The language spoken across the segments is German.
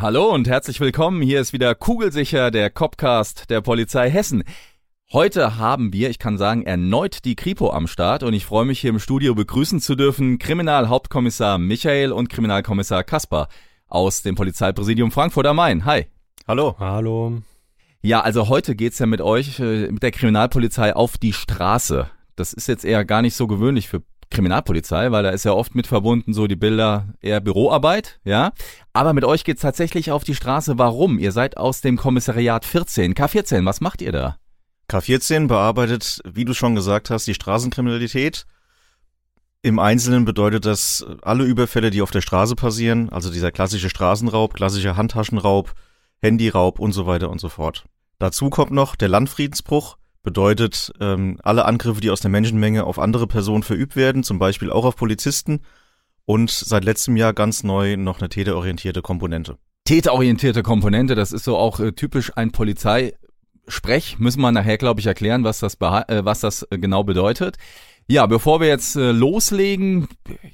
Hallo und herzlich willkommen. Hier ist wieder Kugelsicher, der Copcast der Polizei Hessen. Heute haben wir, ich kann sagen, erneut die Kripo am Start und ich freue mich hier im Studio begrüßen zu dürfen Kriminalhauptkommissar Michael und Kriminalkommissar Kaspar aus dem Polizeipräsidium Frankfurt am Main. Hi. Hallo. Hallo. Ja, also heute geht's ja mit euch, äh, mit der Kriminalpolizei auf die Straße. Das ist jetzt eher gar nicht so gewöhnlich für Kriminalpolizei, weil da ist ja oft mit verbunden so die Bilder eher Büroarbeit, ja. Aber mit euch geht's tatsächlich auf die Straße. Warum? Ihr seid aus dem Kommissariat 14, K14. Was macht ihr da? K14 bearbeitet, wie du schon gesagt hast, die Straßenkriminalität. Im Einzelnen bedeutet das alle Überfälle, die auf der Straße passieren, also dieser klassische Straßenraub, klassischer Handtaschenraub, Handyraub und so weiter und so fort. Dazu kommt noch der Landfriedensbruch, bedeutet ähm, alle Angriffe, die aus der Menschenmenge auf andere Personen verübt werden, zum Beispiel auch auf Polizisten und seit letztem Jahr ganz neu noch eine täterorientierte Komponente. Täterorientierte Komponente, das ist so auch äh, typisch ein Polizeisprech. Müssen wir nachher, glaube ich, erklären, was das, äh, was das äh, genau bedeutet. Ja, bevor wir jetzt äh, loslegen,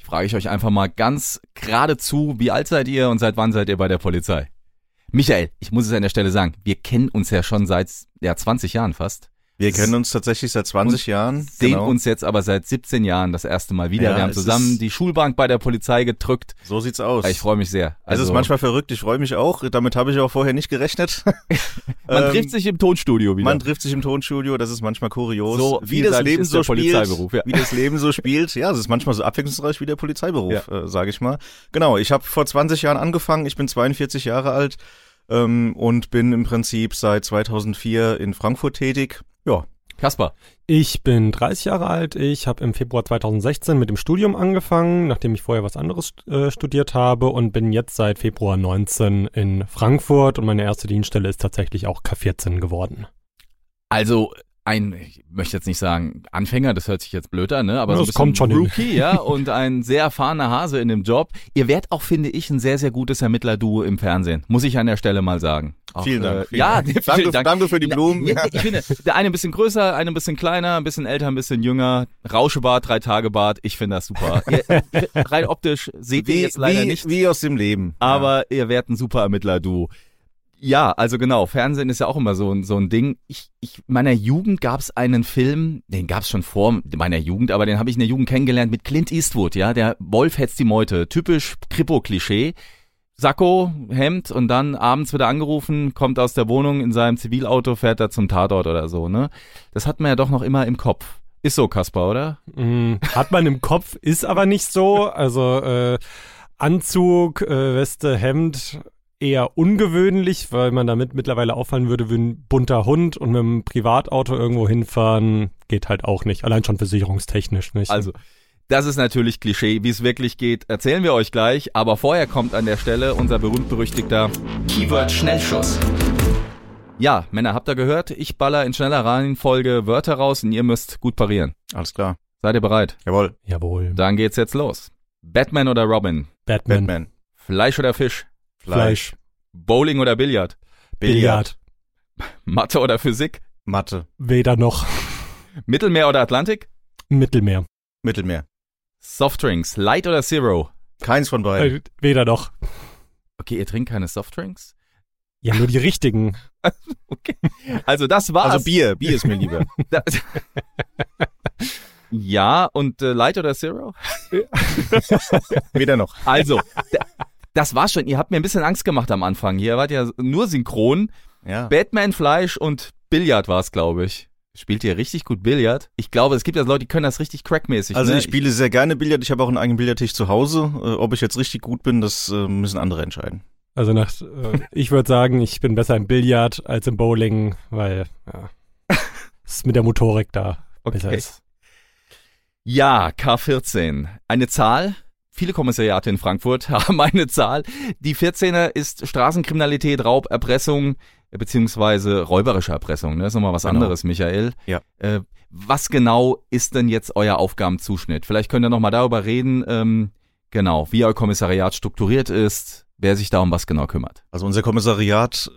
frage ich euch einfach mal ganz geradezu, wie alt seid ihr und seit wann seid ihr bei der Polizei? Michael, ich muss es an der Stelle sagen, wir kennen uns ja schon seit ja, 20 Jahren fast. Wir kennen uns tatsächlich seit 20 Jahren. Sehen genau. uns jetzt aber seit 17 Jahren das erste Mal wieder. Ja, wir haben zusammen die Schulbank bei der Polizei gedrückt. So sieht's aus. Ich freue mich sehr. es ist manchmal verrückt, ich freue mich auch. Damit habe ich auch vorher nicht gerechnet. man Ähm, trifft sich im Tonstudio wieder. Man trifft sich im Tonstudio, das ist manchmal kurios. So wie das Leben so spielt, ja. wie das Leben so spielt. Ja, es ist manchmal so abwechslungsreich wie der Polizeiberuf, äh, sage ich mal. Genau, ich habe vor 20 Jahren angefangen, ich bin 42 Jahre alt ähm, und bin im Prinzip seit 2004 in Frankfurt tätig. Ja, Kaspar, Ich bin 30 Jahre alt. Ich habe im Februar 2016 mit dem Studium angefangen, nachdem ich vorher was anderes äh, studiert habe und bin jetzt seit Februar 19 in Frankfurt und meine erste Dienststelle ist tatsächlich auch K14 geworden. also ein, ich möchte jetzt nicht sagen Anfänger, das hört sich jetzt blöd an, ne? aber Ja, so ein das bisschen kommt schon hin. Rookie, ja, und ein sehr erfahrener Hase in dem Job. Ihr werdet auch, finde ich, ein sehr, sehr gutes Ermittlerduo im Fernsehen, muss ich an der Stelle mal sagen. Auch, vielen Dank. Äh, vielen ja, Dank. vielen danke, Dank. danke für die Blumen. Ja, ich finde, der eine ein bisschen größer, eine ein bisschen kleiner, ein bisschen älter, ein bisschen jünger. Rauschebart, drei Tage Bart. Ich finde das super. ihr, rein optisch seht ihr Wie, jetzt leider wie, nicht, wie aus dem Leben. aber ihr werdet ein super Ermittler-Du. Ja, also genau, Fernsehen ist ja auch immer so, ein- so ein Ding. Ich, ich, in meiner Jugend gab es einen Film, den gab es schon vor meiner Jugend, aber den habe ich in der Jugend kennengelernt mit Clint Eastwood, ja, der Wolf hetzt die Meute, typisch Kripo-Klischee. Sakko, Hemd und dann abends wird er angerufen, kommt aus der Wohnung in seinem Zivilauto, fährt er zum Tatort oder so, ne? Das hat man ja doch noch immer im Kopf. Ist so, Kaspar, oder? Mm, hat man im Kopf, ist aber nicht so. Also äh, Anzug, äh, Weste, Hemd eher ungewöhnlich, weil man damit mittlerweile auffallen würde wie ein bunter Hund und mit einem Privatauto irgendwo hinfahren geht halt auch nicht. Allein schon versicherungstechnisch nicht. Also, das ist natürlich Klischee. Wie es wirklich geht, erzählen wir euch gleich. Aber vorher kommt an der Stelle unser berühmt-berüchtigter Keyword-Schnellschuss. Ja, Männer, habt ihr gehört? Ich baller in schneller Reihenfolge Wörter raus und ihr müsst gut parieren. Alles klar. Seid ihr bereit? Jawohl. Jawohl. Dann geht's jetzt los. Batman oder Robin? Batman. Batman. Fleisch oder Fisch? Fleisch. Bowling oder Billard? Billard. Mathe oder Physik? Mathe. Weder noch. Mittelmeer oder Atlantik? Mittelmeer. Mittelmeer. Softdrinks, Light oder Zero? Keins von beiden. Äh, weder noch. Okay, ihr trinkt keine Softdrinks? Ja, nur die richtigen. Okay. Also das war's. Also Bier. Bier ist mir lieber. Ja, und äh, Light oder Zero? Weder noch. Also, das war's schon. Ihr habt mir ein bisschen Angst gemacht am Anfang. Hier wart ja nur synchron. Ja. Batman, Fleisch und Billard war's, glaube ich. Spielt ihr richtig gut Billard? Ich glaube, es gibt ja Leute, die können das richtig crackmäßig. Also ne? ich spiele sehr gerne Billard. Ich habe auch einen eigenen Billardtisch zu Hause. Äh, ob ich jetzt richtig gut bin, das äh, müssen andere entscheiden. Also nach, äh, ich würde sagen, ich bin besser im Billard als im Bowling, weil ja, es ist mit der Motorik da besser Okay. ist. Ja, K14. Eine Zahl, viele Kommissariate in Frankfurt haben eine Zahl. Die 14er ist Straßenkriminalität, Raub, Erpressung beziehungsweise räuberische Erpressung. Ne? Das ist nochmal was Genau. anderes, Michael. Ja. Äh, was genau ist denn jetzt euer Aufgabenzuschnitt? Vielleicht könnt ihr nochmal darüber reden, ähm, genau, wie euer Kommissariat strukturiert ist, wer sich da um was genau kümmert. Also unser Kommissariat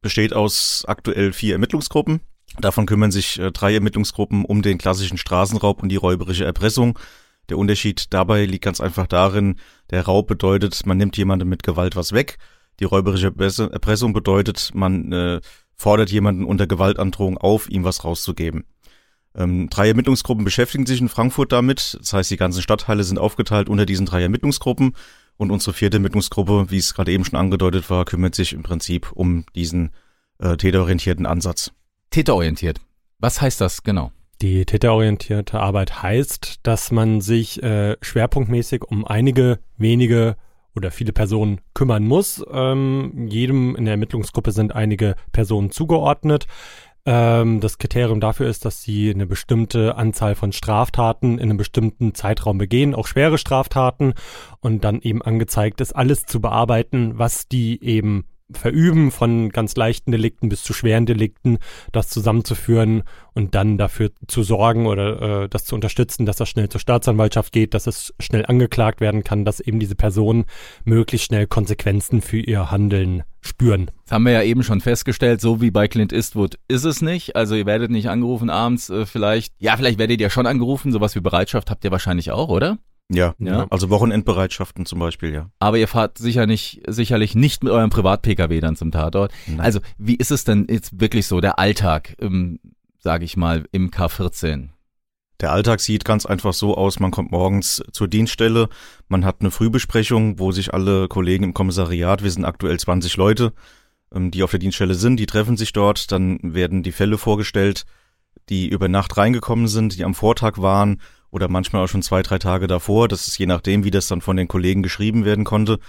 besteht aus aktuell vier Ermittlungsgruppen. Davon kümmern sich äh, drei Ermittlungsgruppen um den klassischen Straßenraub und die räuberische Erpressung. Der Unterschied dabei liegt ganz einfach darin, der Raub bedeutet, man nimmt jemandem mit Gewalt was weg. Die räuberische Erpress- Erpressung bedeutet, man äh, fordert jemanden unter Gewaltandrohung auf, ihm was rauszugeben. Ähm, drei Ermittlungsgruppen beschäftigen sich in Frankfurt damit. Das heißt, die ganzen Stadtteile sind aufgeteilt unter diesen drei Ermittlungsgruppen. Und unsere vierte Ermittlungsgruppe, wie es gerade eben schon angedeutet war, kümmert sich im Prinzip um diesen äh, täterorientierten Ansatz. Täterorientiert. Was heißt das genau? Die täterorientierte Arbeit heißt, dass man sich äh, schwerpunktmäßig um einige wenige oder viele Personen kümmern muss. Ähm, jedem in der Ermittlungsgruppe sind einige Personen zugeordnet. Ähm, das Kriterium dafür ist, dass sie eine bestimmte Anzahl von Straftaten in einem bestimmten Zeitraum begehen, auch schwere Straftaten, und dann eben angezeigt ist, alles zu bearbeiten, was die eben verüben, von ganz leichten Delikten bis zu schweren Delikten, das zusammenzuführen und dann dafür zu sorgen oder äh, das zu unterstützen, dass das schnell zur Staatsanwaltschaft geht, dass es schnell angeklagt werden kann, dass eben diese Personen möglichst schnell Konsequenzen für ihr Handeln spüren. Das haben wir ja eben schon festgestellt, so wie bei Clint Eastwood ist es nicht. Also ihr werdet nicht angerufen abends, äh, vielleicht, ja, vielleicht werdet ihr schon angerufen, sowas wie Bereitschaft habt ihr wahrscheinlich auch, oder? Ja, Ja. also Wochenendbereitschaften zum Beispiel, ja. Aber ihr fahrt sicher nicht, sicherlich nicht mit eurem Privat-Pkw dann zum Tatort. Nein. Also wie ist es denn jetzt wirklich so, der Alltag, ähm, sage ich mal, im K14? Der Alltag sieht ganz einfach so aus, man kommt morgens zur Dienststelle, man hat eine Frühbesprechung, wo sich alle Kollegen im Kommissariat, wir sind aktuell 20 Leute, ähm, die auf der Dienststelle sind, die treffen sich dort, dann werden die Fälle vorgestellt, die über Nacht reingekommen sind, die am Vortag waren oder manchmal auch schon zwei, drei Tage davor. Das ist je nachdem, wie das dann von den Kollegen geschrieben werden konnte.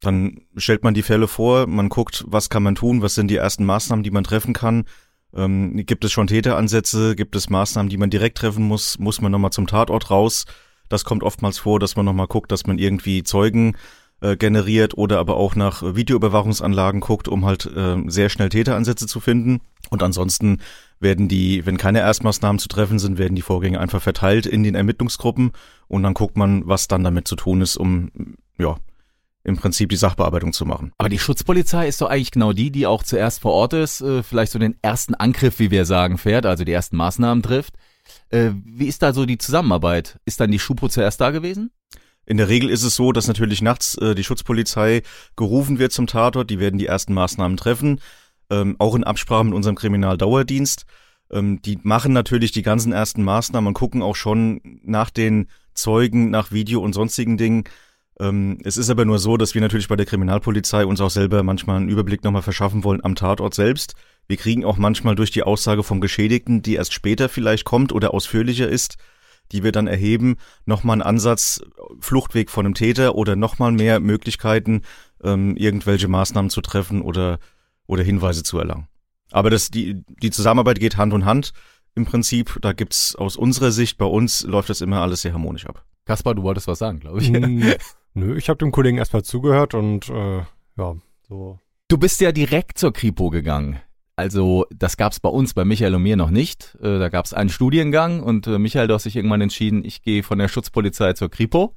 Dann stellt man die Fälle vor, man guckt, was kann man tun, was sind die ersten Maßnahmen, die man treffen kann. Ähm, gibt es schon Täteransätze? Gibt es Maßnahmen, die man direkt treffen muss? Muss man nochmal zum Tatort raus? Das kommt oftmals vor, dass man nochmal guckt, dass man irgendwie Zeugen äh, generiert oder aber auch nach Videoüberwachungsanlagen guckt, um halt äh, sehr schnell Täteransätze zu finden. Und ansonsten werden die, wenn keine Erstmaßnahmen zu treffen sind, werden die Vorgänge einfach verteilt in den Ermittlungsgruppen und dann guckt man, was dann damit zu tun ist, um ja im Prinzip die Sachbearbeitung zu machen. Aber die Schutzpolizei ist doch eigentlich genau die, die auch zuerst vor Ort ist, äh, vielleicht so den ersten Angriff, wie wir sagen, fährt, also die ersten Maßnahmen trifft. Äh, wie ist da so die Zusammenarbeit? Ist dann die Schupo zuerst da gewesen? In der Regel ist es so, dass natürlich nachts äh, die Schutzpolizei gerufen wird zum Tatort. Die werden die ersten Maßnahmen treffen, ähm, auch in Absprache mit unserem Kriminaldauerdienst. Ähm, die machen natürlich die ganzen ersten Maßnahmen und gucken auch schon nach den Zeugen, nach Video und sonstigen Dingen. Ähm, es ist aber nur so, dass wir natürlich bei der Kriminalpolizei uns auch selber manchmal einen Überblick nochmal verschaffen wollen am Tatort selbst. Wir kriegen auch manchmal durch die Aussage vom Geschädigten, die erst später vielleicht kommt oder ausführlicher ist, die wir dann erheben, nochmal einen Ansatz, Fluchtweg von einem Täter oder nochmal mehr Möglichkeiten, ähm, irgendwelche Maßnahmen zu treffen oder, oder Hinweise zu erlangen. Aber das, die, die Zusammenarbeit geht Hand in Hand. Im Prinzip, da gibt's aus unserer Sicht, bei uns läuft das immer alles sehr harmonisch ab. Kaspar, du wolltest was sagen, glaube ich. Hm, Nö, ich habe dem Kollegen erstmal zugehört und äh, ja, so. Du bist ja direkt zur Kripo gegangen. Also das gab's bei uns, bei Michael und mir noch nicht. Äh, Da gab's einen Studiengang und äh, Michael, du hast dich irgendwann entschieden, ich gehe von der Schutzpolizei zur Kripo.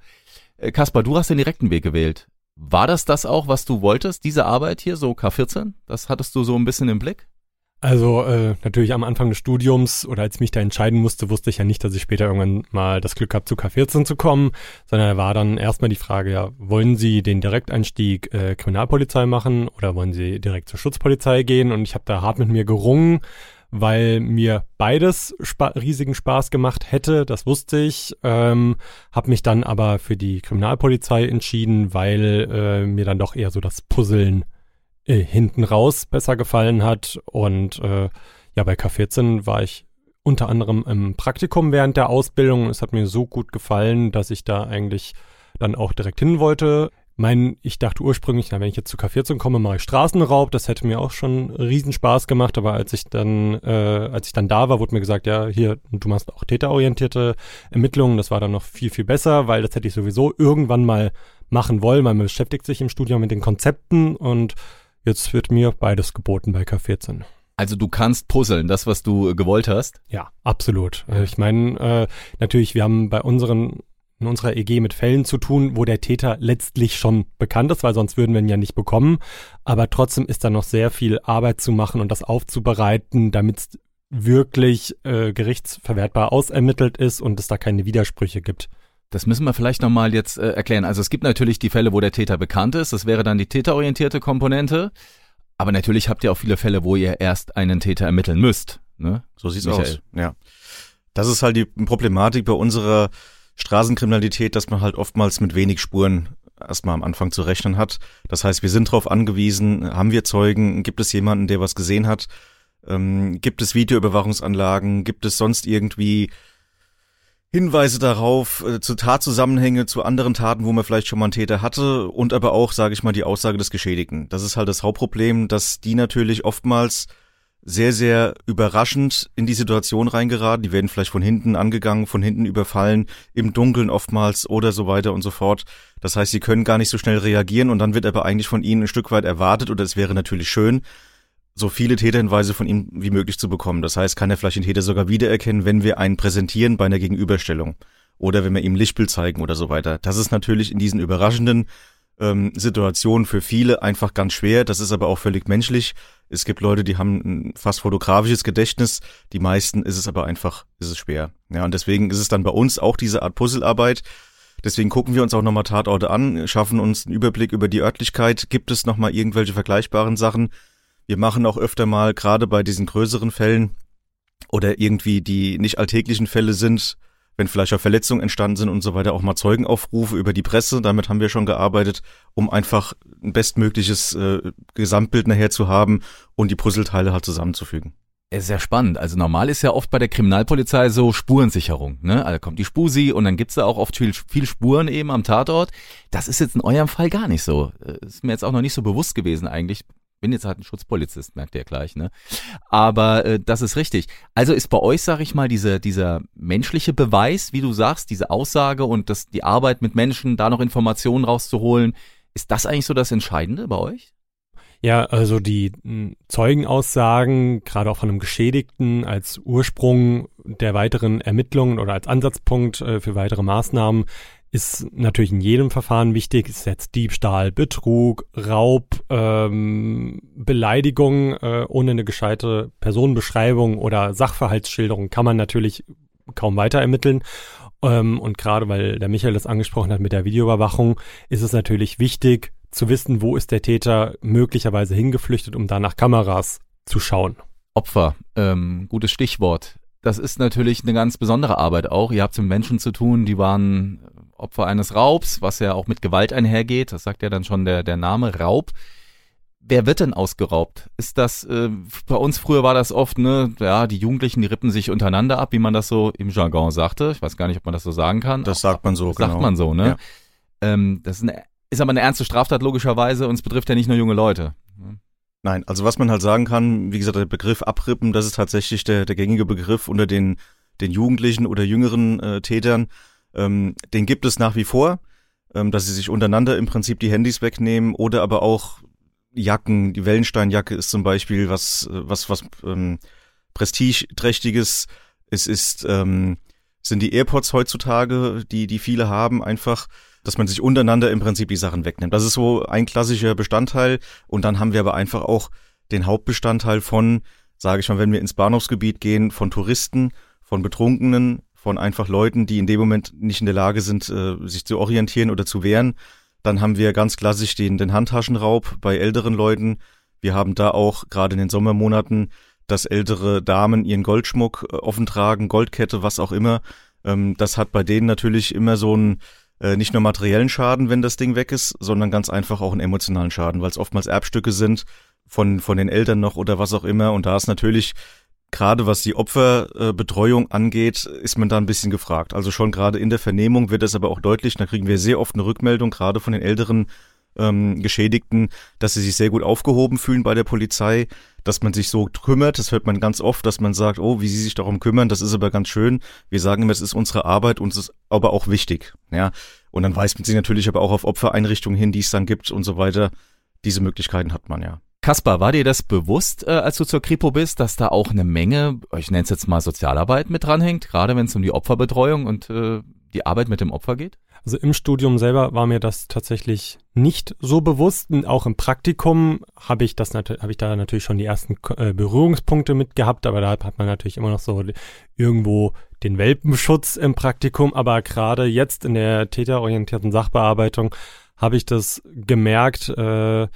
Äh, Kaspar, du hast den direkten Weg gewählt. War das das auch, was du wolltest, diese Arbeit hier, so K14? Das hattest du so ein bisschen im Blick? Also äh, natürlich am Anfang des Studiums oder als ich mich da entscheiden musste, wusste ich ja nicht, dass ich später irgendwann mal das Glück habe, zu K14 zu kommen, sondern war dann erstmal die Frage, ja, wollen Sie den Direkteinstieg äh, Kriminalpolizei machen oder wollen Sie direkt zur Schutzpolizei gehen? Und ich habe da hart mit mir gerungen, weil mir beides spa riesigen Spaß gemacht hätte, das wusste ich, ähm, habe mich dann aber für die Kriminalpolizei entschieden, weil äh, mir dann doch eher so das Puzzeln äh, hinten raus besser gefallen hat. Und äh, ja, bei K14 war ich unter anderem im Praktikum während der Ausbildung. Es hat mir so gut gefallen, dass ich da eigentlich dann auch direkt hin wollte. mein, ich dachte ursprünglich, na, wenn ich jetzt zu K14 komme, mache ich Straßenraub. Das hätte mir auch schon riesen Spaß gemacht. Aber als ich dann, äh, als ich dann da war, wurde mir gesagt, ja, hier, du machst auch täterorientierte Ermittlungen. Das war dann noch viel, viel besser, weil das hätte ich sowieso irgendwann mal machen wollen. weil Man beschäftigt sich im Studium mit den Konzepten und jetzt wird mir beides geboten bei K14. Also du kannst puzzeln, das, was du gewollt hast? Ja, absolut. Äh, ich meine, äh, natürlich, wir haben bei unseren in unserer EG mit Fällen zu tun, wo der Täter letztlich schon bekannt ist, weil sonst würden wir ihn ja nicht bekommen. Aber trotzdem ist da noch sehr viel Arbeit zu machen und das aufzubereiten, damit es wirklich äh, gerichtsverwertbar ausermittelt ist und es da keine Widersprüche gibt. Das müssen wir vielleicht nochmal jetzt äh, erklären. Also es gibt natürlich die Fälle, wo der Täter bekannt ist. Das wäre dann die täterorientierte Komponente. Aber natürlich habt ihr auch viele Fälle, wo ihr erst einen Täter ermitteln müsst. Ne? So sieht's Michael. aus. Ja. Das ist halt die Problematik bei unserer Straßenkriminalität, dass man halt oftmals mit wenig Spuren erstmal am Anfang zu rechnen hat. Das heißt, wir sind darauf angewiesen, haben wir Zeugen, gibt es jemanden, der was gesehen hat, ähm, gibt es Videoüberwachungsanlagen, gibt es sonst irgendwie Hinweise darauf, äh, zu Tatzusammenhänge, zu anderen Taten, wo man vielleicht schon mal einen Täter hatte und aber auch, sage ich mal, die Aussage des Geschädigten. Das ist halt das Hauptproblem, dass die natürlich oftmals sehr, sehr überraschend in die Situation reingeraten. Die werden vielleicht von hinten angegangen, von hinten überfallen, im Dunkeln oftmals oder so weiter und so fort. Das heißt, sie können gar nicht so schnell reagieren und dann wird aber eigentlich von ihnen ein Stück weit erwartet oder es wäre natürlich schön, so viele Täterhinweise von ihm wie möglich zu bekommen. Das heißt, kann er vielleicht den Täter sogar wiedererkennen, wenn wir einen präsentieren bei einer Gegenüberstellung oder wenn wir ihm Lichtbild zeigen oder so weiter. Das ist natürlich in diesen überraschenden ähm, Situationen für viele einfach ganz schwer. Das ist aber auch völlig menschlich. Es gibt Leute, die haben ein fast fotografisches Gedächtnis. Die meisten ist es aber einfach, ist es schwer. Ja, und deswegen ist es dann bei uns auch diese Art Puzzlearbeit. Deswegen gucken wir uns auch nochmal Tatorte an, schaffen uns einen Überblick über die Örtlichkeit. Gibt es nochmal irgendwelche vergleichbaren Sachen? Wir machen auch öfter mal, gerade bei diesen größeren Fällen oder irgendwie die nicht alltäglichen Fälle sind, wenn vielleicht auch Verletzungen entstanden sind und so weiter, auch mal Zeugenaufrufe über die Presse. Damit haben wir schon gearbeitet, um einfach ein bestmögliches äh, Gesamtbild nachher zu haben und die Puzzleteile halt zusammenzufügen. Sehr spannend. Also normal ist ja oft bei der Kriminalpolizei so Spurensicherung. Ne? Also kommt die Spusi und dann gibt's da auch oft viel, viel Spuren eben am Tatort. Das ist jetzt in eurem Fall gar nicht so. Äh, ist mir jetzt auch noch nicht so bewusst gewesen eigentlich bin jetzt halt ein Schutzpolizist, merkt ihr gleich, ne? Aber äh, das ist richtig. Also ist bei euch, sag ich mal, diese, dieser menschliche Beweis, wie du sagst, diese Aussage und das, die Arbeit mit Menschen, da noch Informationen rauszuholen, ist das eigentlich so das Entscheidende bei euch? Ja, also die hm, Zeugenaussagen, gerade auch von einem Geschädigten als Ursprung der weiteren Ermittlungen oder als Ansatzpunkt äh, für weitere Maßnahmen, ist natürlich in jedem Verfahren wichtig, ist jetzt Diebstahl, Betrug, Raub, ähm, Beleidigung äh, ohne eine gescheite Personenbeschreibung oder Sachverhaltsschilderung kann man natürlich kaum weiter ermitteln. Ähm, und gerade weil der Michael das angesprochen hat mit der Videoüberwachung, ist es natürlich wichtig zu wissen, wo ist der Täter möglicherweise hingeflüchtet, um da nach Kameras zu schauen. Opfer, ähm, gutes Stichwort. Das ist natürlich eine ganz besondere Arbeit auch. Ihr habt es mit Menschen zu tun, die waren Opfer eines Raubs, was ja auch mit Gewalt einhergeht. Das sagt ja dann schon der, der Name Raub. Wer wird denn ausgeraubt? Ist das, äh, bei uns früher war das oft, ne, ja, die Jugendlichen, die rippen sich untereinander ab, wie man das so im Jargon sagte. Ich weiß gar nicht, ob man das so sagen kann. Das sagt man so, das genau. Sagt man so, ne? Ja. Ähm, das ist, eine, ist aber eine ernste Straftat logischerweise und es betrifft ja nicht nur junge Leute. Nein, also was man halt sagen kann, wie gesagt, der Begriff Abrippen, das ist tatsächlich der, der gängige Begriff unter den, den Jugendlichen oder jüngeren äh, Tätern. Ähm, den gibt es nach wie vor, ähm, dass sie sich untereinander im Prinzip die Handys wegnehmen oder aber auch Jacken. Die Wellensteinjacke ist zum Beispiel was, was, was ähm, prestigeträchtiges. Es ist, ähm, sind die AirPods heutzutage, die, die viele haben, einfach, dass man sich untereinander im Prinzip die Sachen wegnimmt. Das ist so ein klassischer Bestandteil. Und dann haben wir aber einfach auch den Hauptbestandteil von, sage ich mal, wenn wir ins Bahnhofsgebiet gehen, von Touristen, von Betrunkenen, von einfach Leuten, die in dem Moment nicht in der Lage sind, äh, sich zu orientieren oder zu wehren. Dann haben wir ganz klassisch den, den Handtaschenraub bei älteren Leuten. Wir haben da auch gerade in den Sommermonaten, dass ältere Damen ihren Goldschmuck äh, offen tragen, Goldkette, was auch immer. Ähm, das hat bei denen natürlich immer so einen äh, nicht nur materiellen Schaden, wenn das Ding weg ist, sondern ganz einfach auch einen emotionalen Schaden, weil es oftmals Erbstücke sind von, von den Eltern noch oder was auch immer. Und da ist natürlich gerade was die Opferbetreuung angeht, ist man da ein bisschen gefragt. Also schon gerade in der Vernehmung wird es aber auch deutlich, da kriegen wir sehr oft eine Rückmeldung, gerade von den älteren ähm, Geschädigten, dass sie sich sehr gut aufgehoben fühlen bei der Polizei, dass man sich so kümmert. Das hört man ganz oft, dass man sagt, oh, wie sie sich darum kümmern, das ist aber ganz schön. Wir sagen immer, es ist unsere Arbeit und es ist aber auch wichtig. Ja, und dann weist man sich natürlich aber auch auf Opfereinrichtungen hin, die es dann gibt und so weiter. Diese Möglichkeiten hat man ja. Kaspar, war dir das bewusst, äh, als du zur Kripo bist, dass da auch eine Menge, ich nenne es jetzt mal Sozialarbeit mit dranhängt, gerade wenn es um die Opferbetreuung und äh, die Arbeit mit dem Opfer geht? Also im Studium selber war mir das tatsächlich nicht so bewusst. Und auch im Praktikum habe ich das habe ich da natürlich schon die ersten äh, Berührungspunkte mit gehabt, aber da hat man natürlich immer noch so irgendwo den Welpenschutz im Praktikum. Aber gerade jetzt in der täterorientierten Sachbearbeitung habe ich das gemerkt, äh,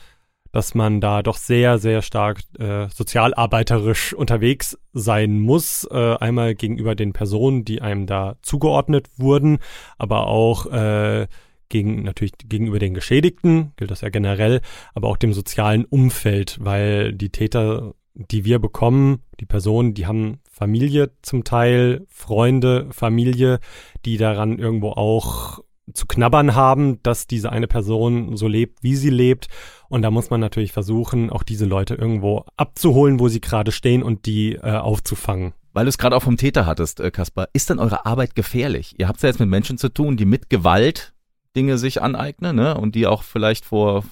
dass man da doch sehr, sehr stark äh, sozialarbeiterisch unterwegs sein muss. Äh, einmal gegenüber den Personen, die einem da zugeordnet wurden, aber auch äh, gegen, natürlich gegenüber den Geschädigten, gilt das ja generell, aber auch dem sozialen Umfeld, weil die Täter, die wir bekommen, die Personen, die haben Familie zum Teil, Freunde, Familie, die daran irgendwo auch zu knabbern haben, dass diese eine Person so lebt, wie sie lebt. Und da muss man natürlich versuchen, auch diese Leute irgendwo abzuholen, wo sie gerade stehen und die äh, aufzufangen. Weil du es gerade auch vom Täter hattest, äh, Kaspar, ist denn eure Arbeit gefährlich? Ihr habt es ja jetzt mit Menschen zu tun, die mit Gewalt Dinge sich aneignen, ne? Und die auch vielleicht vor,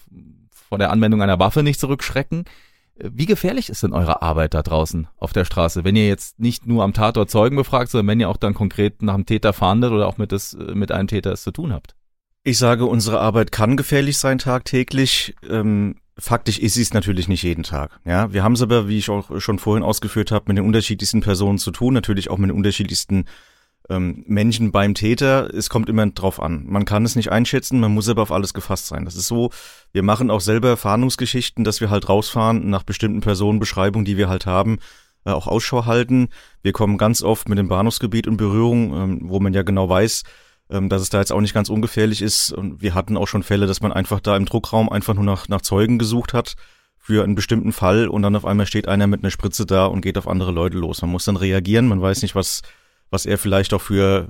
vor der Anwendung einer Waffe nicht zurückschrecken. Wie gefährlich ist denn eure Arbeit da draußen auf der Straße, wenn ihr jetzt nicht nur am Tatort Zeugen befragt, sondern wenn ihr auch dann konkret nach dem Täter fahndet oder auch mit, das, mit einem Täter es zu tun habt? Ich sage, unsere Arbeit kann gefährlich sein tagtäglich. Ähm, faktisch ist sie es natürlich nicht jeden Tag. Ja, wir haben es aber, wie ich auch schon vorhin ausgeführt habe, mit den unterschiedlichsten Personen zu tun, natürlich auch mit den unterschiedlichsten ähm, Menschen beim Täter, es kommt immer drauf an. Man kann es nicht einschätzen, man muss aber auf alles gefasst sein. Das ist so, wir machen auch selber Fahndungsgeschichten, dass wir halt rausfahren nach bestimmten Personenbeschreibungen, die wir halt haben, äh, auch Ausschau halten. Wir kommen ganz oft mit dem Bahnhofsgebiet in Berührung, ähm, wo man ja genau weiß, ähm, dass es da jetzt auch nicht ganz ungefährlich ist. Und wir hatten auch schon Fälle, dass man einfach da im Druckraum einfach nur nach, nach Zeugen gesucht hat für einen bestimmten Fall und dann auf einmal steht einer mit einer Spritze da und geht auf andere Leute los. Man muss dann reagieren, man weiß nicht, was was er vielleicht auch für,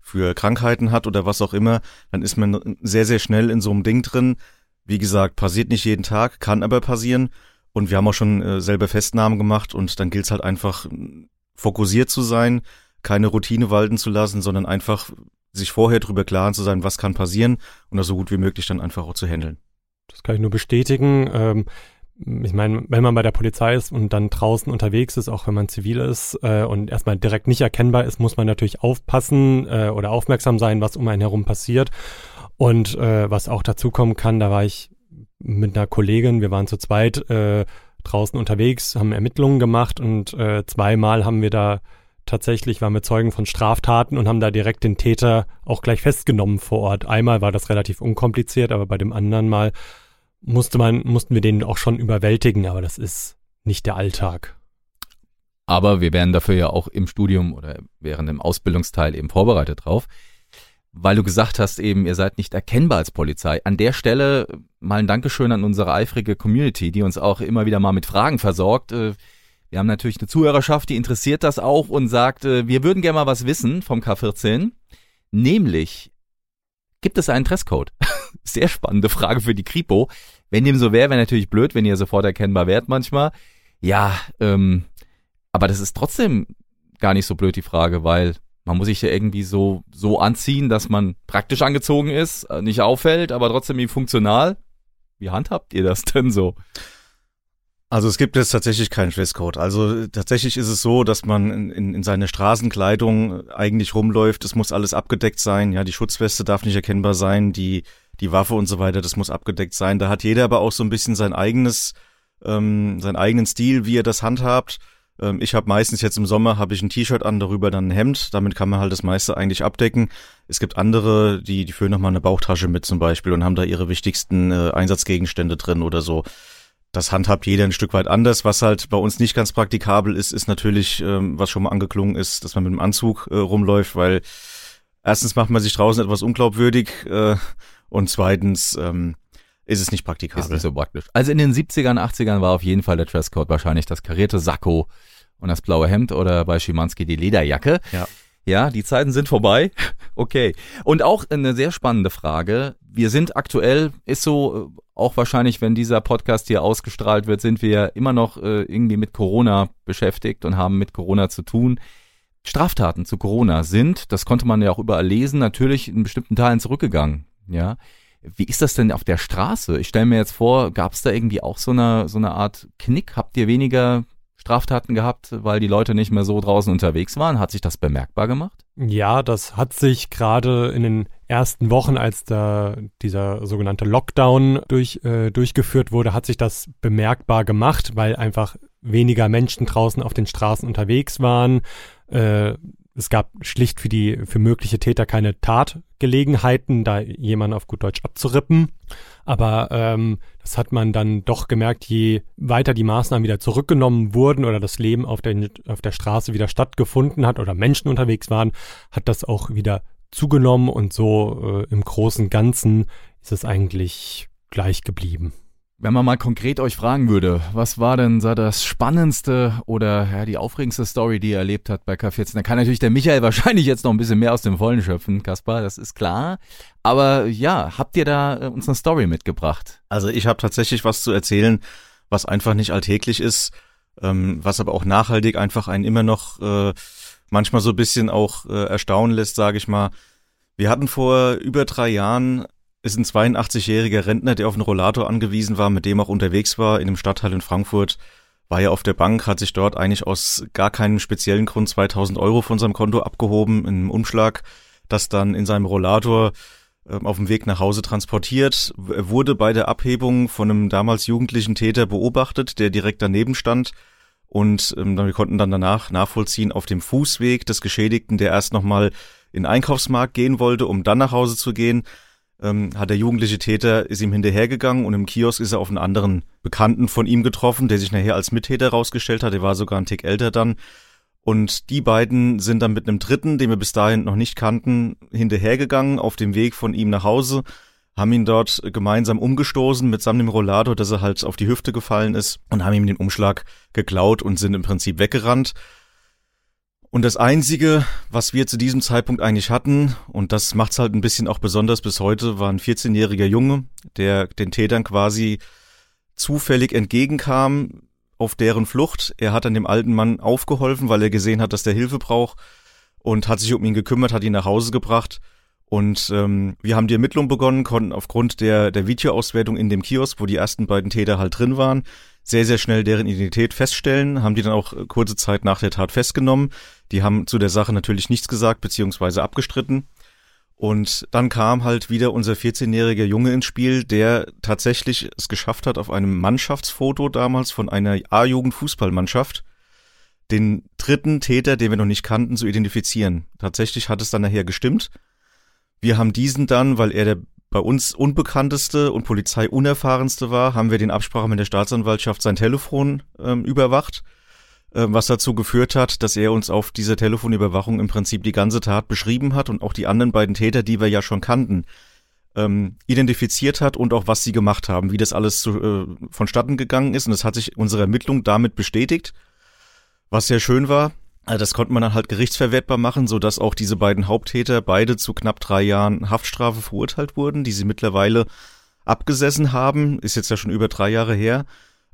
für Krankheiten hat oder was auch immer, dann ist man sehr, sehr schnell in so einem Ding drin. Wie gesagt, passiert nicht jeden Tag, kann aber passieren. Und wir haben auch schon äh, selber Festnahmen gemacht und dann gilt es halt einfach fokussiert zu sein, keine Routine walten zu lassen, sondern einfach sich vorher drüber klar zu sein, was kann passieren und das so gut wie möglich dann einfach auch zu handeln. Das kann ich nur bestätigen. Ähm, ich meine, wenn man bei der Polizei ist und dann draußen unterwegs ist, auch wenn man zivil ist äh, und erstmal direkt nicht erkennbar ist, muss man natürlich aufpassen äh, oder aufmerksam sein, was um einen herum passiert. Und äh, was auch dazu kommen kann, da war ich mit einer Kollegin, wir waren zu zweit äh, draußen unterwegs, haben Ermittlungen gemacht und äh, zweimal haben wir da tatsächlich, waren wir Zeugen von Straftaten und haben da direkt den Täter auch gleich festgenommen vor Ort. Einmal war das relativ unkompliziert, aber bei dem anderen Mal musste man, mussten wir den auch schon überwältigen, aber das ist nicht der Alltag. Aber wir werden dafür ja auch im Studium oder während dem Ausbildungsteil eben vorbereitet drauf. Weil du gesagt hast eben, ihr seid nicht erkennbar als Polizei. An der Stelle mal ein Dankeschön an unsere eifrige Community, die uns auch immer wieder mal mit Fragen versorgt. Äh, wir haben natürlich eine Zuhörerschaft, die interessiert das auch und sagt, äh, wir würden gerne mal was wissen vom K14. Nämlich, gibt es einen Dresscode? Sehr spannende Frage für die Kripo. Wenn dem so wäre, wäre natürlich blöd, wenn ihr sofort erkennbar wärt manchmal. Ja, ähm, aber das ist trotzdem gar nicht so blöd die Frage, weil man muss sich ja irgendwie so, so anziehen, dass man praktisch angezogen ist, äh, nicht auffällt, aber trotzdem irgendwie funktional. Wie handhabt ihr das denn so? Also es gibt jetzt tatsächlich keinen Dresscode. Also tatsächlich ist es so, dass man in, in seiner Straßenkleidung eigentlich rumläuft. Es muss alles abgedeckt sein. Ja, die Schutzweste darf nicht erkennbar sein. Die die Waffe und so weiter, das muss abgedeckt sein. Da hat jeder aber auch so ein bisschen sein eigenes, ähm, seinen eigenen Stil, wie er das handhabt. Ähm, ich habe meistens jetzt im Sommer habe ich ein T-Shirt an, darüber dann ein Hemd. Damit kann man halt das meiste eigentlich abdecken. Es gibt andere, die die führen noch mal eine Bauchtasche mit zum Beispiel und haben da ihre wichtigsten äh, Einsatzgegenstände drin oder so. Das handhabt jeder ein Stück weit anders. Was halt bei uns nicht ganz praktikabel ist, ist natürlich, ähm, was schon mal angeklungen ist, dass man mit dem Anzug äh, rumläuft, weil erstens macht man sich draußen etwas unglaubwürdig. Äh, und zweitens ähm, ist es nicht praktikabel. Ist nicht so praktisch. Also in den 70ern, 80ern war auf jeden Fall der Dresscode wahrscheinlich das karierte Sakko und das blaue Hemd oder bei Schimanski die Lederjacke. Ja. Ja, die Zeiten sind vorbei. Okay. Und auch eine sehr spannende Frage. Wir sind aktuell, ist so, äh, auch wahrscheinlich, wenn dieser Podcast hier ausgestrahlt wird, sind wir immer noch äh, irgendwie mit Corona beschäftigt und haben mit Corona zu tun. Straftaten zu Corona sind, das konnte man ja auch überall lesen, natürlich in bestimmten Teilen zurückgegangen. Ja. Wie ist das denn auf der Straße? Ich stelle mir jetzt vor, gab es da irgendwie auch so eine, so eine Art Knick? Habt ihr weniger Straftaten gehabt, weil die Leute nicht mehr so draußen unterwegs waren? Hat sich das bemerkbar gemacht? Ja, das hat sich gerade in den ersten Wochen, als da dieser sogenannte Lockdown durch, äh, durchgeführt wurde, hat sich das bemerkbar gemacht, weil einfach weniger Menschen draußen auf den Straßen unterwegs waren. Äh, es gab schlicht für die für mögliche Täter keine Tatgelegenheiten, da jemanden auf gut Deutsch abzurippen. Aber ähm, das hat man dann doch gemerkt, je weiter die Maßnahmen wieder zurückgenommen wurden oder das Leben auf der, auf der Straße wieder stattgefunden hat oder Menschen unterwegs waren, hat das auch wieder zugenommen und so äh, im großen Ganzen ist es eigentlich gleich geblieben. Wenn man mal konkret euch fragen würde, was war denn das spannendste oder ja, die aufregendste Story, die ihr erlebt habt bei K14, dann kann natürlich der Michael wahrscheinlich jetzt noch ein bisschen mehr aus dem Vollen schöpfen, Kaspar, das ist klar. Aber ja, habt ihr da äh, uns eine Story mitgebracht? Also ich habe tatsächlich was zu erzählen, was einfach nicht alltäglich ist, ähm, was aber auch nachhaltig einfach einen immer noch äh, manchmal so ein bisschen auch äh, erstaunen lässt, sage ich mal. Wir hatten vor über drei Jahren ist ein 82-jähriger Rentner, der auf einen Rollator angewiesen war, mit dem auch unterwegs war in einem Stadtteil in Frankfurt. War ja auf der Bank, hat sich dort eigentlich aus gar keinem speziellen Grund 2000 Euro von seinem Konto abgehoben in einem Umschlag, das dann in seinem Rollator äh, auf dem Weg nach Hause transportiert, Er wurde bei der Abhebung von einem damals jugendlichen Täter beobachtet, der direkt daneben stand und ähm, wir konnten dann danach nachvollziehen auf dem Fußweg des Geschädigten, der erst nochmal in Einkaufsmarkt gehen wollte, um dann nach Hause zu gehen, ähm, hat der jugendliche Täter, ist ihm hinterhergegangen und im Kiosk ist er auf einen anderen Bekannten von ihm getroffen, der sich nachher als Mittäter rausgestellt hat, der war sogar ein Tick älter dann. Und die beiden sind dann mit einem Dritten, den wir bis dahin noch nicht kannten, hinterhergegangen auf dem Weg von ihm nach Hause, haben ihn dort gemeinsam umgestoßen mitsamt dem Rollator, dass er halt auf die Hüfte gefallen ist und haben ihm den Umschlag geklaut und sind im Prinzip weggerannt. Und das Einzige, was wir zu diesem Zeitpunkt eigentlich hatten, und das macht's halt ein bisschen auch besonders bis heute, war ein 14-jähriger Junge, der den Tätern quasi zufällig entgegenkam auf deren Flucht. Er hat dann dem alten Mann aufgeholfen, weil er gesehen hat, dass der Hilfe braucht und hat sich um ihn gekümmert, hat ihn nach Hause gebracht. Und ähm, wir haben die Ermittlung begonnen, konnten aufgrund der, der Videoauswertung in dem Kiosk, wo die ersten beiden Täter halt drin waren, sehr, sehr schnell deren Identität feststellen, haben die dann auch kurze Zeit nach der Tat festgenommen. Die haben zu der Sache natürlich nichts gesagt, beziehungsweise abgestritten. Und dann kam halt wieder unser 14-jähriger Junge ins Spiel, der tatsächlich es geschafft hat, auf einem Mannschaftsfoto damals von einer A-Jugend-Fußballmannschaft den dritten Täter, den wir noch nicht kannten, zu identifizieren. Tatsächlich hat es dann nachher gestimmt. Wir haben diesen dann, weil er der bei uns unbekannteste und polizeiunerfahrenste war, haben wir den Absprache mit der Staatsanwaltschaft sein Telefon ähm, überwacht ähm, was dazu geführt hat, dass er uns auf dieser Telefonüberwachung im Prinzip die ganze Tat beschrieben hat und auch die anderen beiden Täter, die wir ja schon kannten, ähm, identifiziert hat und auch was sie gemacht haben, wie das alles zu, äh, vonstatten gegangen ist. Und das hat sich unsere Ermittlung damit bestätigt, was sehr schön war. Also das konnte man dann halt gerichtsverwertbar machen, so dass auch diese beiden Haupttäter beide zu knapp drei Jahren Haftstrafe verurteilt wurden, die sie mittlerweile abgesessen haben. Ist jetzt ja schon über drei Jahre her.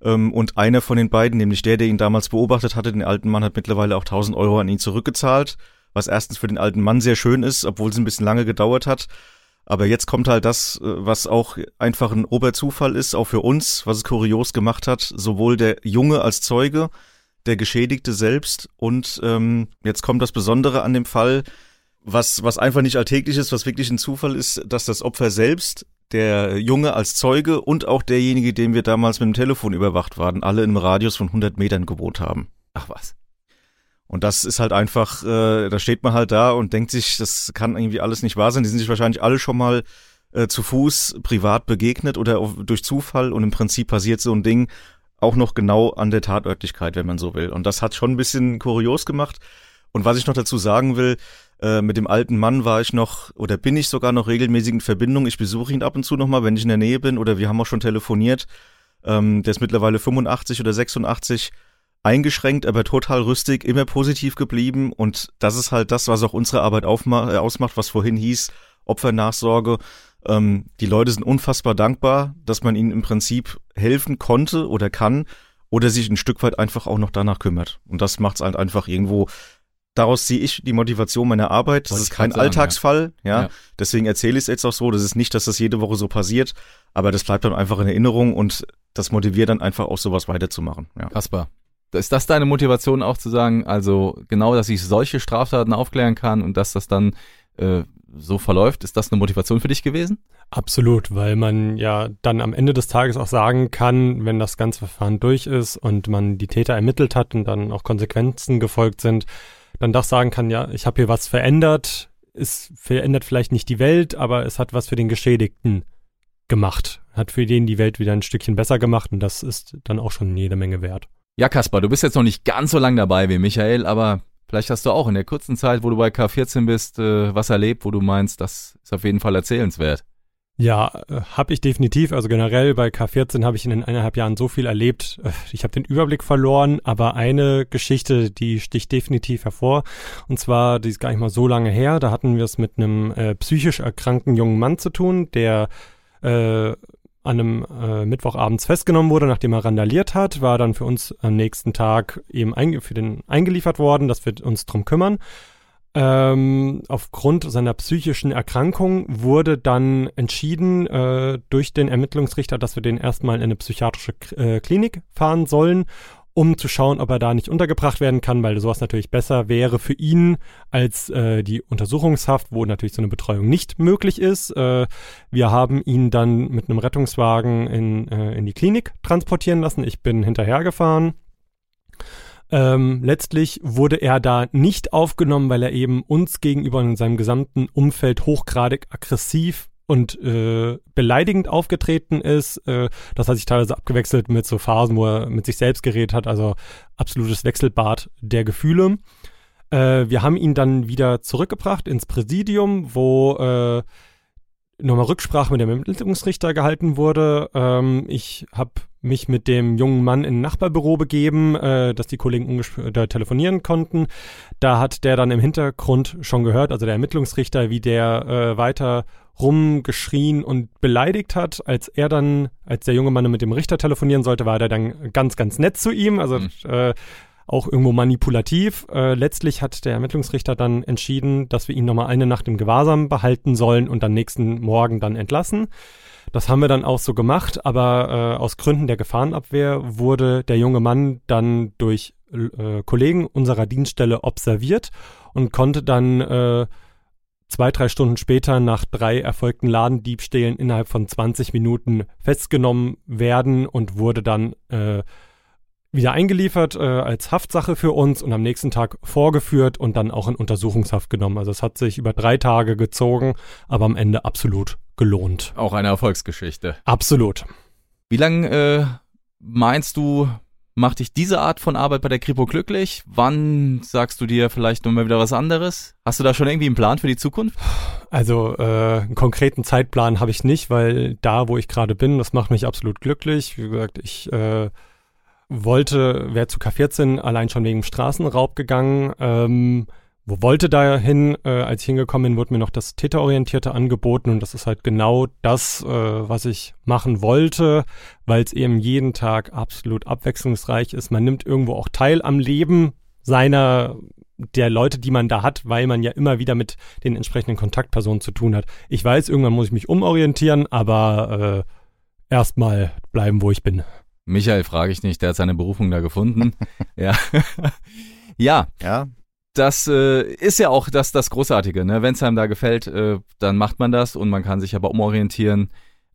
Ähm, und einer von den beiden, nämlich der, der ihn damals beobachtet hatte, den alten Mann, hat mittlerweile auch 1000 Euro an ihn zurückgezahlt, was erstens für den alten Mann sehr schön ist, obwohl es ein bisschen lange gedauert hat. Aber jetzt kommt halt das, äh, was auch einfach ein Oberzufall ist, auch für uns, was es kurios gemacht hat, sowohl der Junge als Zeuge, der Geschädigte selbst und ähm, jetzt kommt das Besondere an dem Fall, was, was einfach nicht alltäglich ist, was wirklich ein Zufall ist, dass das Opfer selbst der Junge als Zeuge und auch derjenige, den wir damals mit dem Telefon überwacht waren, alle einem Radius von 100 Metern gewohnt haben. Ach was. Und das ist halt einfach, äh, da steht man halt da und denkt sich, das kann irgendwie alles nicht wahr sein. Die sind sich wahrscheinlich alle schon mal äh, zu Fuß privat begegnet oder auf, durch Zufall und im Prinzip passiert so ein Ding auch noch genau an der Tatörtlichkeit, wenn man so will. Und das hat schon ein bisschen kurios gemacht. Und was ich noch dazu sagen will, äh, mit dem alten Mann war ich noch oder bin ich sogar noch regelmäßig in Verbindung. Ich besuche ihn ab und zu nochmal, wenn ich in der Nähe bin oder wir haben auch schon telefoniert. Ähm, der ist mittlerweile 85 oder 86. eingeschränkt, aber total rüstig, immer positiv geblieben und das ist halt das, was auch unsere Arbeit aufma äh, ausmacht, was vorhin hieß, Opfernachsorge. Ähm, die Leute sind unfassbar dankbar, dass man ihnen im Prinzip helfen konnte oder kann oder sich ein Stück weit einfach auch noch danach kümmert. Und das macht es halt einfach irgendwo daraus ziehe ich die Motivation meiner Arbeit. Das ist kein sagen, Alltagsfall, ja. Ja. Deswegen erzähle ich es jetzt auch so. Das ist nicht, dass das jede Woche so passiert, aber das bleibt dann einfach in Erinnerung und das motiviert dann einfach auch sowas weiterzumachen. Ja. Kaspar. Ist das deine Motivation auch zu sagen, also genau, dass ich solche Straftaten aufklären kann und dass das dann äh, so verläuft? Ist das eine Motivation für dich gewesen? Absolut, weil man ja dann am Ende des Tages auch sagen kann, wenn das ganze Verfahren durch ist und man die Täter ermittelt hat und dann auch Konsequenzen gefolgt sind, dann doch sagen kann, ja, ich habe hier was verändert, es verändert vielleicht nicht die Welt, aber es hat was für den Geschädigten gemacht, hat für den die Welt wieder ein Stückchen besser gemacht und das ist dann auch schon jede Menge wert. Ja, Kaspar, du bist jetzt noch nicht ganz so lang dabei wie Michael, aber vielleicht hast du auch in der kurzen Zeit, wo du bei K14 bist, äh, was erlebt, wo du meinst, das ist auf jeden Fall erzählenswert. Ja, habe ich definitiv. Also generell bei K14 habe ich in den eineinhalb Jahren so viel erlebt. Äh, Ich habe den Überblick verloren, aber eine Geschichte, die sticht definitiv hervor. Und zwar, die ist gar nicht mal so lange her. Da hatten wir es mit einem äh, psychisch erkrankten jungen Mann zu tun, der äh, an einem äh, Mittwochabends festgenommen wurde, nachdem er randaliert hat, war dann für uns am nächsten Tag eben für den eingeliefert worden, dass wir uns drum kümmern. Ähm, aufgrund seiner psychischen Erkrankung wurde dann entschieden äh, durch den Ermittlungsrichter, dass wir den erstmal in eine psychiatrische K äh, Klinik fahren sollen, um zu schauen, ob er da nicht untergebracht werden kann, weil sowas natürlich besser wäre für ihn als äh, die Untersuchungshaft, wo natürlich so eine Betreuung nicht möglich ist. Äh, wir haben ihn dann mit einem Rettungswagen in, äh, in die Klinik transportieren lassen. Ich bin hinterhergefahren. Ähm, letztlich wurde er da nicht aufgenommen, weil er eben uns gegenüber in seinem gesamten Umfeld hochgradig aggressiv und äh, beleidigend aufgetreten ist. Äh, das hat sich teilweise abgewechselt mit so Phasen, wo er mit sich selbst geredet hat, also absolutes Wechselbad der Gefühle. Äh, wir haben ihn dann wieder zurückgebracht ins Präsidium, wo äh, nochmal Rücksprache mit dem Ermittlungsrichter gehalten wurde. Ähm, ich habe mich mit dem jungen Mann in ein Nachbarbüro begeben, äh, dass die Kollegen ungesp- da telefonieren konnten. Da hat der dann im Hintergrund schon gehört, also der Ermittlungsrichter, wie der äh, weiter rumgeschrien und beleidigt hat. Als er dann, als der junge Mann mit dem Richter telefonieren sollte, war der dann ganz, ganz nett zu ihm. Also Mhm. äh, auch irgendwo manipulativ. Äh, letztlich hat der Ermittlungsrichter dann entschieden, dass wir ihn nochmal eine Nacht im Gewahrsam behalten sollen und dann nächsten Morgen dann entlassen. Das haben wir dann auch so gemacht, aber äh, aus Gründen der Gefahrenabwehr wurde der junge Mann dann durch äh, Kollegen unserer Dienststelle observiert und konnte dann äh, zwei, drei Stunden später nach drei erfolgten Ladendiebstählen innerhalb von 20 Minuten festgenommen werden und wurde dann äh, wieder eingeliefert äh, als Haftsache für uns und am nächsten Tag vorgeführt und dann auch in Untersuchungshaft genommen. Also es hat sich über drei Tage gezogen, aber am Ende absolut gelohnt. Auch eine Erfolgsgeschichte. Absolut. Wie lange äh, meinst du, macht dich diese Art von Arbeit bei der Kripo glücklich? Wann sagst du dir vielleicht nochmal wieder was anderes? Hast du da schon irgendwie einen Plan für die Zukunft? Also äh, einen konkreten Zeitplan habe ich nicht, weil da, wo ich gerade bin, das macht mich absolut glücklich. Wie gesagt, ich äh, wollte, wäre zu K14 allein schon wegen Straßenraub gegangen. Ähm, wo wollte dahin? Äh, als ich hingekommen bin, wurde mir noch das Täterorientierte angeboten und das ist halt genau das, äh, was ich machen wollte, weil es eben jeden Tag absolut abwechslungsreich ist. Man nimmt irgendwo auch teil am Leben seiner der Leute, die man da hat, weil man ja immer wieder mit den entsprechenden Kontaktpersonen zu tun hat. Ich weiß, irgendwann muss ich mich umorientieren, aber äh, erstmal bleiben, wo ich bin. Michael frage ich nicht, der hat seine Berufung da gefunden. ja. ja, Ja, das äh, ist ja auch das, das Großartige. Ne? Wenn es einem da gefällt, äh, dann macht man das und man kann sich aber umorientieren.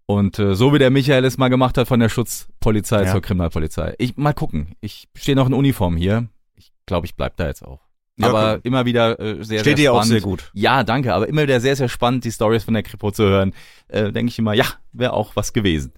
Und äh, so wie der Michael es mal gemacht hat von der Schutzpolizei Ja. zur Kriminalpolizei. Ich mal gucken. Ich stehe noch in Uniform hier. Ich glaube, ich bleib da jetzt auch. Ja, aber okay. immer wieder äh, sehr, steht sehr dir auch spannend. sehr gut. Ja, danke. Aber immer wieder sehr, sehr spannend, die Stories von der Kripo zu hören. Äh, Denke ich immer, ja, wäre auch was gewesen.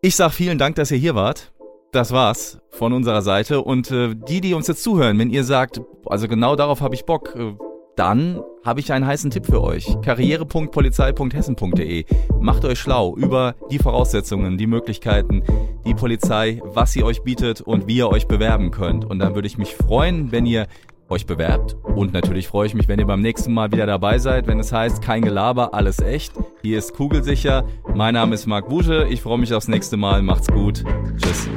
Ich sag vielen Dank, dass ihr hier wart. Das war's von unserer Seite. Und äh, die, die uns jetzt zuhören, wenn ihr sagt, also genau darauf habe ich Bock, äh, dann habe ich einen heißen Tipp für euch. karriere.polizei.hessen.de. Macht euch schlau über die Voraussetzungen, die Möglichkeiten, die Polizei, was sie euch bietet und wie ihr euch bewerben könnt. Und dann würde ich mich freuen, wenn ihr euch bewerbt. Und natürlich freue ich mich, wenn ihr beim nächsten Mal wieder dabei seid, wenn es heißt, kein Gelaber, alles echt. Hier ist Kugelsicher. Mein Name ist Marc Busche. Ich freue mich aufs nächste Mal. Macht's gut. Tschüss.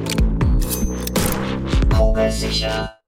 Kugelsicher.